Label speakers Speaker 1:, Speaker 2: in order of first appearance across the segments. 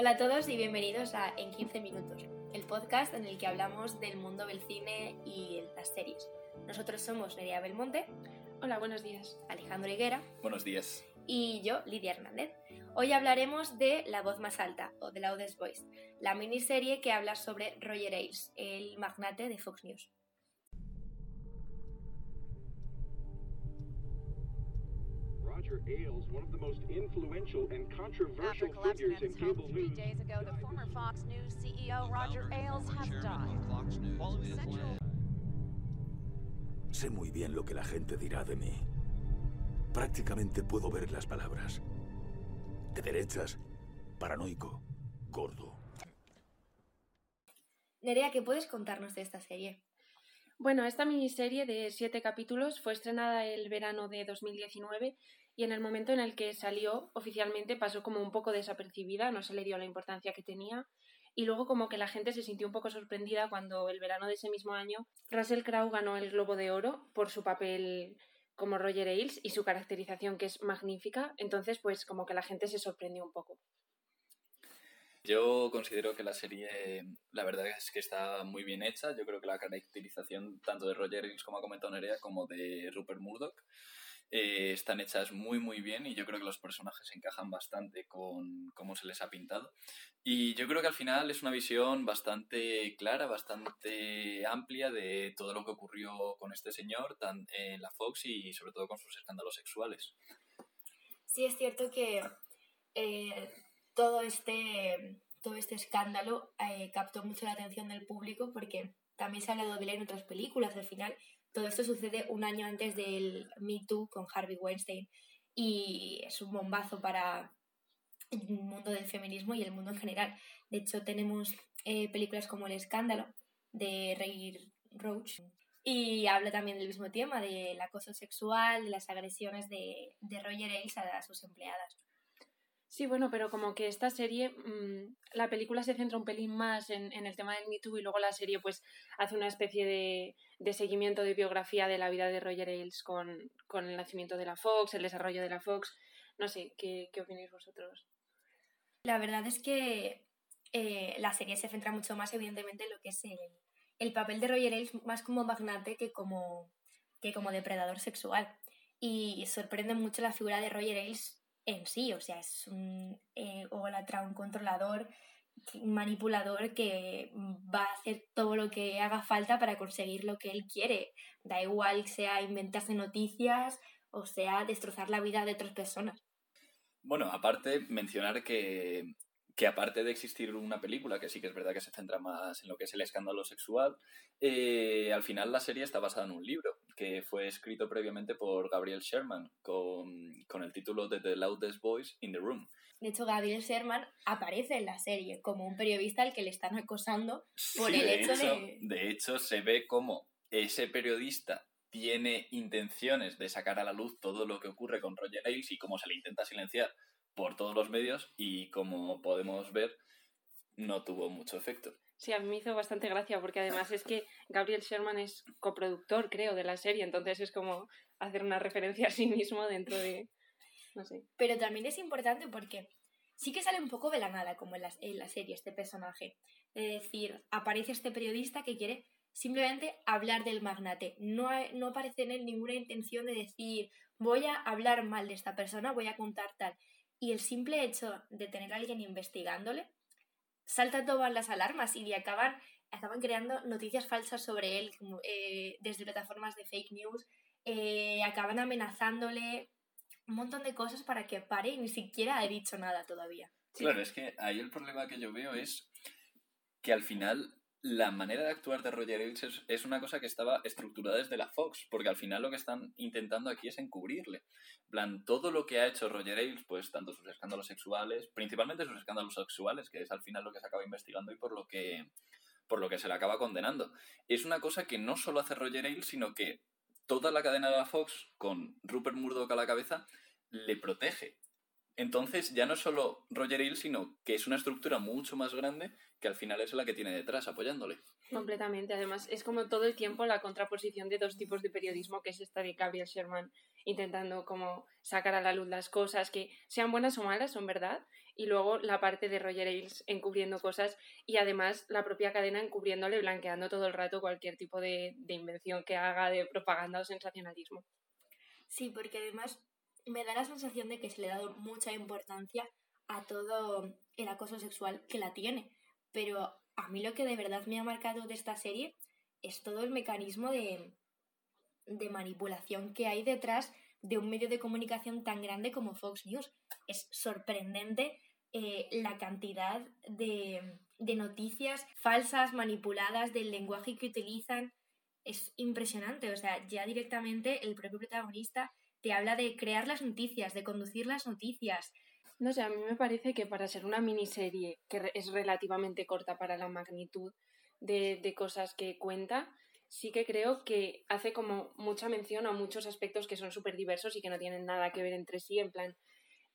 Speaker 1: Hola a todos y bienvenidos a En 15 Minutos, el podcast en el que hablamos del mundo del cine y las series. Nosotros somos Nerea Belmonte.
Speaker 2: Hola, buenos días.
Speaker 1: Alejandro Higuera.
Speaker 3: Buenos días.
Speaker 1: Y yo, Lidia Hernández. Hoy hablaremos de La voz más alta, o The Loudest Voice, la miniserie que habla sobre Roger Ailes, el magnate de Fox News.
Speaker 4: Roger Ailes, one of the most influential and controversial figures in cable news.
Speaker 5: days ago, the former Fox News CEO Roger Ailes has died.
Speaker 6: Sé muy bien lo que la gente dirá de mí. Prácticamente puedo ver las palabras. De derechas, paranoico, gordo.
Speaker 1: Nerea, ¿qué puedes contarnos de esta serie?
Speaker 2: Bueno, esta miniserie de siete capítulos fue estrenada el verano de 2019 y en el momento en el que salió oficialmente pasó como un poco desapercibida, no se le dio la importancia que tenía y luego como que la gente se sintió un poco sorprendida cuando el verano de ese mismo año Russell Crowe ganó el Globo de Oro por su papel como Roger Ailes y su caracterización que es magnífica, entonces pues como que la gente se sorprendió un poco.
Speaker 3: Yo considero que la serie, la verdad es que está muy bien hecha. Yo creo que la caracterización tanto de Roger Ailes, como ha comentado Nerea, como de Rupert Murdoch, eh, están hechas muy muy bien y yo creo que los personajes encajan bastante con cómo se les ha pintado. Y yo creo que al final es una visión bastante clara, bastante amplia de todo lo que ocurrió con este señor tan, en la Fox y sobre todo con sus escándalos sexuales.
Speaker 1: Sí, es cierto que eh, todo, este, todo este escándalo eh, captó mucho la atención del público porque también se ha hablado de él en otras películas. Al final, todo esto sucede un año antes del Me Too con Harvey Weinstein y es un bombazo para el mundo del feminismo y el mundo en general. De hecho, tenemos eh, películas como El Escándalo de Ray Roach y habla también del mismo tema, del acoso sexual, de las agresiones de, de Roger Ailes a sus empleadas.
Speaker 2: Sí, bueno, pero como que esta serie, mmm, la película se centra un pelín más en, en, el tema del Me Too y luego la serie pues hace una especie de, de seguimiento de biografía de la vida de Roger Ailes con, con, el nacimiento de la Fox, el desarrollo de la Fox. No sé, ¿qué, qué opináis vosotros?
Speaker 1: La verdad es que eh, la serie se centra mucho más evidentemente en lo que es el, el papel de Roger Ailes más como magnate que como, que como depredador sexual. Y sorprende mucho la figura de Roger Ailes en sí, o sea, es un eh, un controlador, un manipulador que va a hacer todo lo que haga falta para conseguir lo que él quiere. Da igual sea inventarse noticias o sea destrozar la vida de otras personas.
Speaker 3: Bueno, aparte, mencionar que, que aparte de existir una película, que sí que es verdad que se centra más en lo que es el escándalo sexual, eh, al final la serie está basada en un libro que fue escrito previamente por Gabriel Sherman con, con, el título de The Loudest Voice in the Room.
Speaker 1: De hecho, Gabriel Sherman aparece en la serie como un periodista al que le están acosando por
Speaker 3: sí,
Speaker 1: el
Speaker 3: de
Speaker 1: hecho,
Speaker 3: hecho
Speaker 1: de...
Speaker 3: De hecho, se ve como ese periodista tiene intenciones de sacar a la luz todo lo que ocurre con Roger Ailes y cómo se le intenta silenciar por todos los medios y como podemos ver no tuvo mucho efecto.
Speaker 2: Sí, a mí me hizo bastante gracia porque además es que Gabriel Sherman es coproductor, creo, de la serie, entonces es como hacer una referencia a sí mismo dentro de... no sé.
Speaker 1: Pero también es importante porque sí que sale un poco de la nada, como en la, en la serie, este personaje. Es decir, aparece este periodista que quiere simplemente hablar del magnate. No, no aparece en él ninguna intención de decir voy a hablar mal de esta persona, voy a contar tal. Y el simple hecho de tener a alguien investigándole salta todas las alarmas y acaban, acaban creando noticias falsas sobre él eh, desde plataformas de fake news, eh, acaban amenazándole un montón de cosas para que pare y ni siquiera ha dicho nada todavía.
Speaker 3: Claro, es que ahí el problema que yo veo es que al final la manera de actuar de Roger Ailes es, una cosa que estaba estructurada desde la Fox, porque al final lo que están intentando aquí es encubrirle. En plan, todo lo que ha hecho Roger Ailes, pues tanto sus escándalos sexuales, principalmente sus escándalos sexuales, que es al final lo que se acaba investigando y por lo que, por lo que se le acaba condenando, es una cosa que no solo hace Roger Ailes, sino que toda la cadena de la Fox, con Rupert Murdoch a la cabeza, le protege. Entonces ya no es solo Roger Ailes, sino que es una estructura mucho más grande que al final es la que tiene detrás apoyándole.
Speaker 2: Completamente. Además, es como todo el tiempo la contraposición de dos tipos de periodismo, que es esta de Gabriel Sherman intentando como sacar a la luz las cosas que sean buenas o malas, son verdad, y luego la parte de Roger Ailes encubriendo cosas y además la propia cadena encubriéndole, blanqueando todo el rato cualquier tipo de, de invención que haga de propaganda o sensacionalismo.
Speaker 1: Sí, porque además me da la sensación de que se le ha dado mucha importancia a todo el acoso sexual que la tiene. Pero a mí lo que de verdad me ha marcado de esta serie es todo el mecanismo de, de manipulación que hay detrás de un medio de comunicación tan grande como Fox News. Es sorprendente eh, la cantidad de, de noticias falsas, manipuladas, del lenguaje que utilizan. Es impresionante. O sea, ya directamente el propio protagonista te habla de crear las noticias, de conducir las noticias.
Speaker 2: No sé, a mí me parece que para ser una miniserie que es relativamente corta para la magnitud de, de cosas que cuenta, sí que creo que hace como mucha mención a muchos aspectos que son súper diversos y que no tienen nada que ver entre sí, en plan,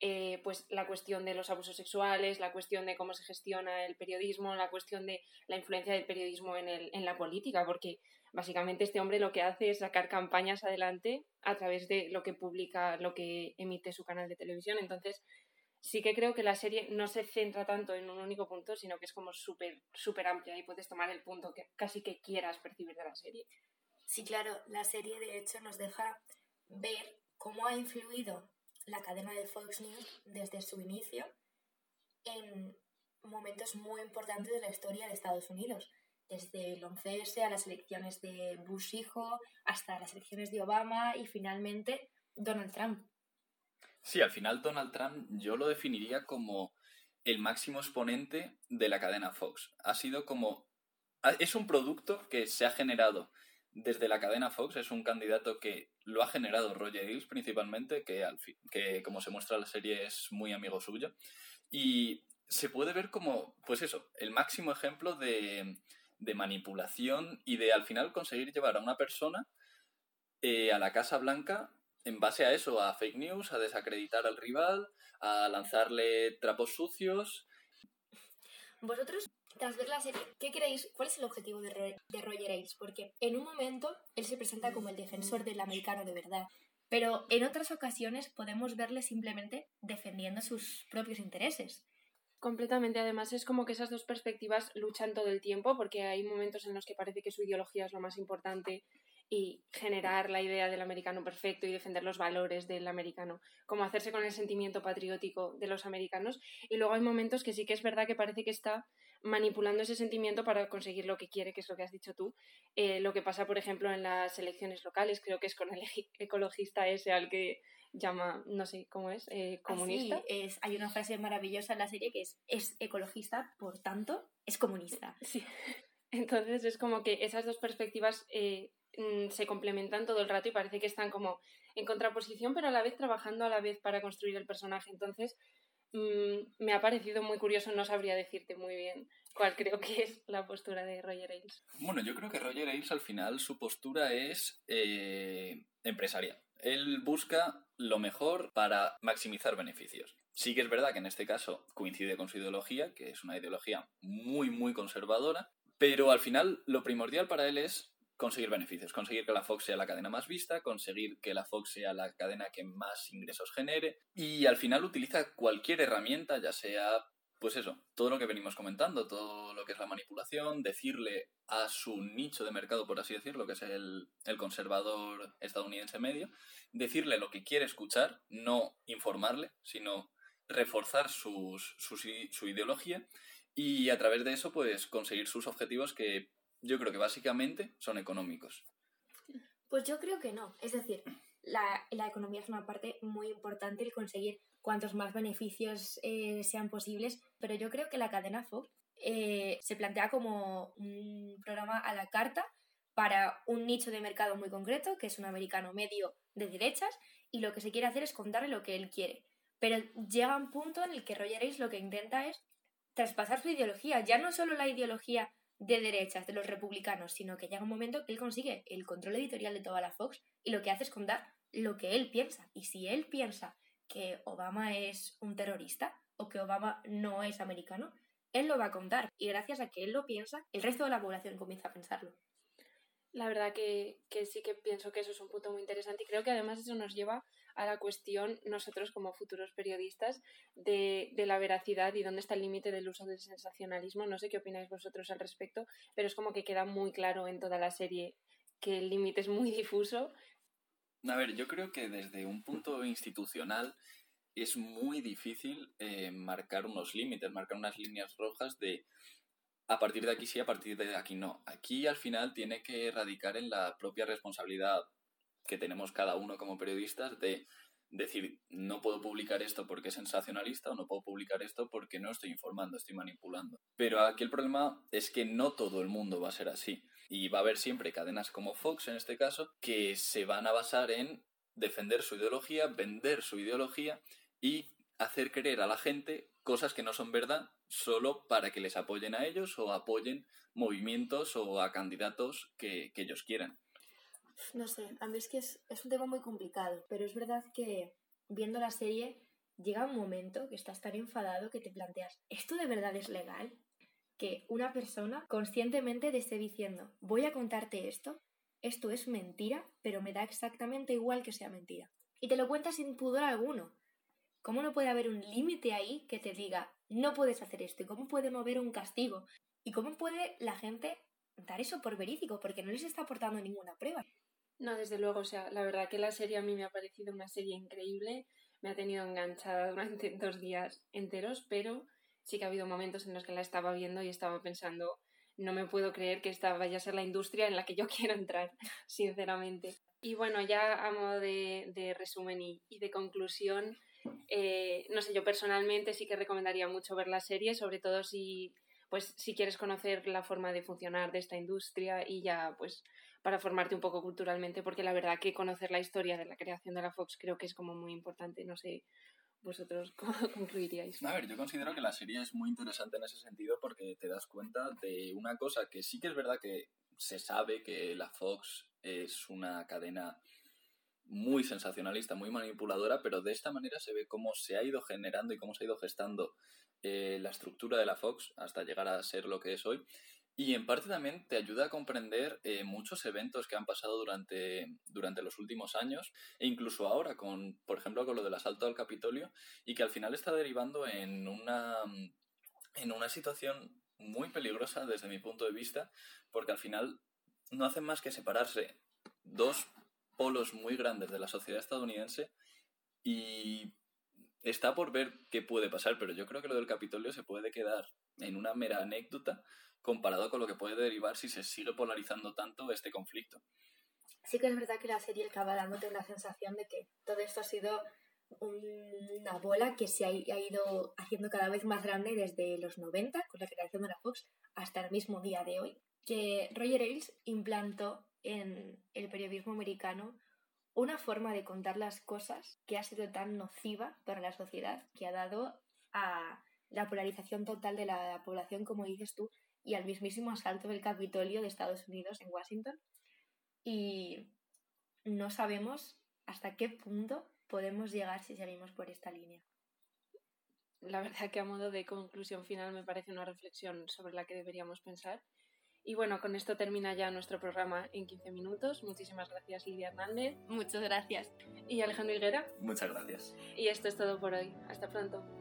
Speaker 2: eh, pues la cuestión de los abusos sexuales, la cuestión de cómo se gestiona el periodismo, la cuestión de la influencia del periodismo en, el, en la política, porque básicamente este hombre lo que hace es sacar campañas adelante a través de lo que publica, lo que emite su canal de televisión. Entonces, sí que creo que la serie no se centra tanto en un único punto, sino que es como súper, súper amplia y puedes tomar el punto que casi que quieras percibir de la serie.
Speaker 1: Sí, claro, la serie de hecho nos deja ver cómo ha influido la cadena de Fox News desde su inicio en momentos muy importantes de la historia de Estados Unidos. Desde el 11S a las elecciones de Bush hijo, hasta las elecciones de Obama y finalmente Donald Trump.
Speaker 3: Sí, al final Donald Trump yo lo definiría como el máximo exponente de la cadena Fox. Ha sido como... Es un producto que se ha generado desde la cadena Fox, es un candidato que lo ha generado Roger Ailes principalmente, que, al fin, que como se muestra en la serie es muy amigo suyo. Y se puede ver como, pues eso, el máximo ejemplo de, de manipulación y de al final conseguir llevar a una persona eh, a la Casa Blanca en base a eso, a fake news, a desacreditar al rival, a lanzarle trapos sucios.
Speaker 1: Vosotros, tras ver la serie, ¿qué creéis? ¿Cuál es el objetivo de, Ro- de Roger Ailes? Porque en un momento él se presenta como el defensor del americano de verdad, pero en otras ocasiones podemos verle simplemente defendiendo sus propios intereses.
Speaker 2: Completamente, además es como que esas dos perspectivas luchan todo el tiempo porque hay momentos en los que parece que su ideología es lo más importante y generar la idea del americano perfecto y defender los valores del americano, como hacerse con el sentimiento patriótico de los americanos. Y luego hay momentos que sí que es verdad que parece que está manipulando ese sentimiento para conseguir lo que quiere, que es lo que has dicho tú. Eh, lo que pasa, por ejemplo, en las elecciones locales, creo que es con el ecologista ese al que llama, no sé cómo es, eh, comunista.
Speaker 1: Así es, hay una frase maravillosa en la serie que es, es ecologista, por tanto, es comunista.
Speaker 2: Sí. Entonces es como que esas dos perspectivas eh, mm, se complementan todo el rato y parece que están como en contraposición, pero a la vez trabajando a la vez para construir el personaje. Entonces mm, me ha parecido muy curioso, no sabría decirte muy bien cuál creo que es la postura de Roger Ailes.
Speaker 3: Bueno, yo creo que Roger Ailes al final su postura es eh, empresarial. Él busca lo mejor para maximizar beneficios. Sí que es verdad que en este caso coincide con su ideología, que es una ideología muy, muy conservadora, pero al final lo primordial para él es conseguir beneficios, conseguir que la Fox sea la cadena más vista, conseguir que la Fox sea la cadena que más ingresos genere y al final utiliza cualquier herramienta, ya sea pues eso, todo lo que venimos comentando, todo lo que es la manipulación, decirle a su nicho de mercado, por así decirlo, que es el, el conservador estadounidense medio, decirle lo que quiere escuchar, no informarle, sino reforzar sus, sus su ideología y a través de eso, pues conseguir sus objetivos que yo creo que básicamente son económicos.
Speaker 1: Pues yo creo que no. Es decir, la, la economía es una parte muy importante, el conseguir cuantos más beneficios eh, sean posibles, pero yo creo que la cadena Fox eh, se plantea como un programa a la carta para un nicho de mercado muy concreto, que es un americano medio de derechas, y lo que se quiere hacer es contarle lo que él quiere. Pero llega un punto en el que Roger Ailes lo que intenta es traspasar su ideología, ya no solo la ideología de derechas, de los republicanos, sino que llega un momento que él consigue el control editorial de toda la Fox y lo que hace es contar lo que él piensa. Y si él piensa que Obama es un terrorista o que Obama no es americano, él lo va a contar. Y gracias a que él lo piensa, el resto de la población comienza a pensarlo.
Speaker 2: La verdad que, que sí que pienso que eso es un punto muy interesante y creo que además eso nos lleva a la cuestión, nosotros como futuros periodistas, de, de la veracidad y dónde está el límite del uso del sensacionalismo. No sé qué opináis vosotros al respecto, pero es como que queda muy claro en toda la serie que el límite es muy difuso.
Speaker 3: A ver, yo creo que desde un punto institucional es muy difícil eh, marcar unos límites, marcar unas líneas rojas de a partir de aquí sí, a partir de aquí no. Aquí al final tiene que radicar en la propia responsabilidad que tenemos cada uno como periodistas de decir, no puedo publicar esto porque es sensacionalista o no puedo publicar esto porque no estoy informando, estoy manipulando. Pero aquí el problema es que no todo el mundo va a ser así. Y va a haber siempre cadenas como Fox, en este caso, que se van a basar en defender su ideología, vender su ideología y hacer creer a la gente cosas que no son verdad solo para que les apoyen a ellos o apoyen movimientos o a candidatos que, ellos quieran.
Speaker 1: No sé, a mí es que es, es un tema muy complicado, pero es verdad que viendo la serie llega un momento que estás tan enfadado que te planteas, ¿esto de verdad es legal? Que una persona conscientemente te esté diciendo, voy a contarte esto, esto es mentira, pero me da exactamente igual que sea mentira. Y te lo cuentas sin pudor alguno. ¿Cómo no puede haber un límite ahí que te diga, no puedes hacer esto? ¿Y cómo puede haber un castigo? ¿Y cómo puede la gente dar eso por verídico? Porque no les está aportando ninguna prueba.
Speaker 2: No, desde luego, o sea, la verdad que la serie a mí me ha parecido una serie increíble, me ha tenido enganchada durante dos días enteros, pero sí que ha habido momentos en los que la estaba viendo y estaba pensando, no me puedo creer que esta vaya a ser la industria en la que yo quiero entrar, sinceramente. Y bueno, ya a modo de, de resumen y, y, de conclusión, eh, no sé, yo personalmente sí que recomendaría mucho ver la serie, sobre todo si, pues, si quieres conocer la forma de funcionar de esta industria y ya, pues, para formarte un poco culturalmente, porque la verdad que conocer la historia de la creación de la Fox creo que es como muy importante, no sé vosotros cómo concluiríais.
Speaker 3: A ver, yo considero que la serie es muy interesante en ese sentido porque te das cuenta de una cosa que sí que es verdad que se sabe que la Fox es una cadena muy sensacionalista, muy manipuladora, pero de esta manera se ve cómo se ha ido generando y cómo se ha ido gestando eh, la estructura de la Fox hasta llegar a ser lo que es hoy. Y en parte también te ayuda a comprender eh, muchos eventos que han pasado durante, durante los últimos años e incluso ahora, con, por ejemplo, con lo del asalto al Capitolio y que al final está derivando en una, en una situación muy peligrosa desde mi punto de vista, porque al final no hacen más que separarse dos polos muy grandes de la sociedad estadounidense y está por ver qué puede pasar, pero yo creo que lo del Capitolio se puede quedar en una mera anécdota comparado con lo que puede derivar si se sigue polarizando tanto este conflicto.
Speaker 1: Sí que es verdad que la serie acaba dándote la sensación de que todo esto ha sido una bola que se ha ido haciendo cada vez más grande desde los 90, con la creación de la Fox, hasta el mismo día de hoy, que Roger Ailes implantó en el periodismo americano una forma de contar las cosas que ha sido tan nociva para la sociedad, que ha dado a la polarización total de la población, como dices tú, y al mismísimo asalto del Capitolio de Estados Unidos en Washington. Y no sabemos hasta qué punto podemos llegar si seguimos por esta línea.
Speaker 2: La verdad que a modo de conclusión final me parece una reflexión sobre la que deberíamos pensar. Y bueno, con esto termina ya nuestro programa en 15 minutos. Muchísimas gracias Lidia Hernández.
Speaker 1: Muchas gracias.
Speaker 2: Y Alejandro Higuera.
Speaker 3: Muchas gracias.
Speaker 2: Y esto es todo por hoy. Hasta pronto.